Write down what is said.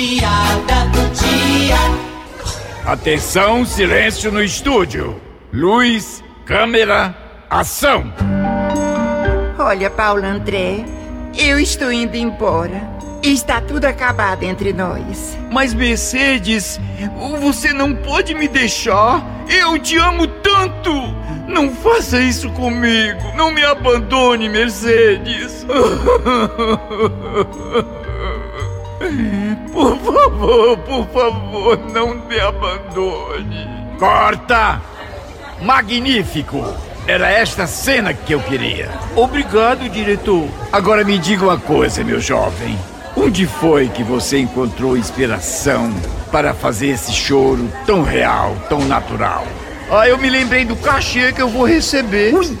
piada do dia. Atenção, silêncio no estúdio. Luz, câmera, ação. Olha, Paulo André, eu estou indo embora. Está tudo acabado entre nós. Mas Mercedes, você não pode me deixar. Eu te amo tanto. Não faça isso comigo. Não me abandone, Mercedes. Por favor, por favor, não me abandone. Corta! Magnífico! Era esta cena que eu queria. Obrigado, diretor. Agora me diga uma coisa, meu jovem. Onde foi que você encontrou inspiração para fazer esse choro tão real, tão natural? Ah, eu me lembrei do cachê que eu vou receber. Ui.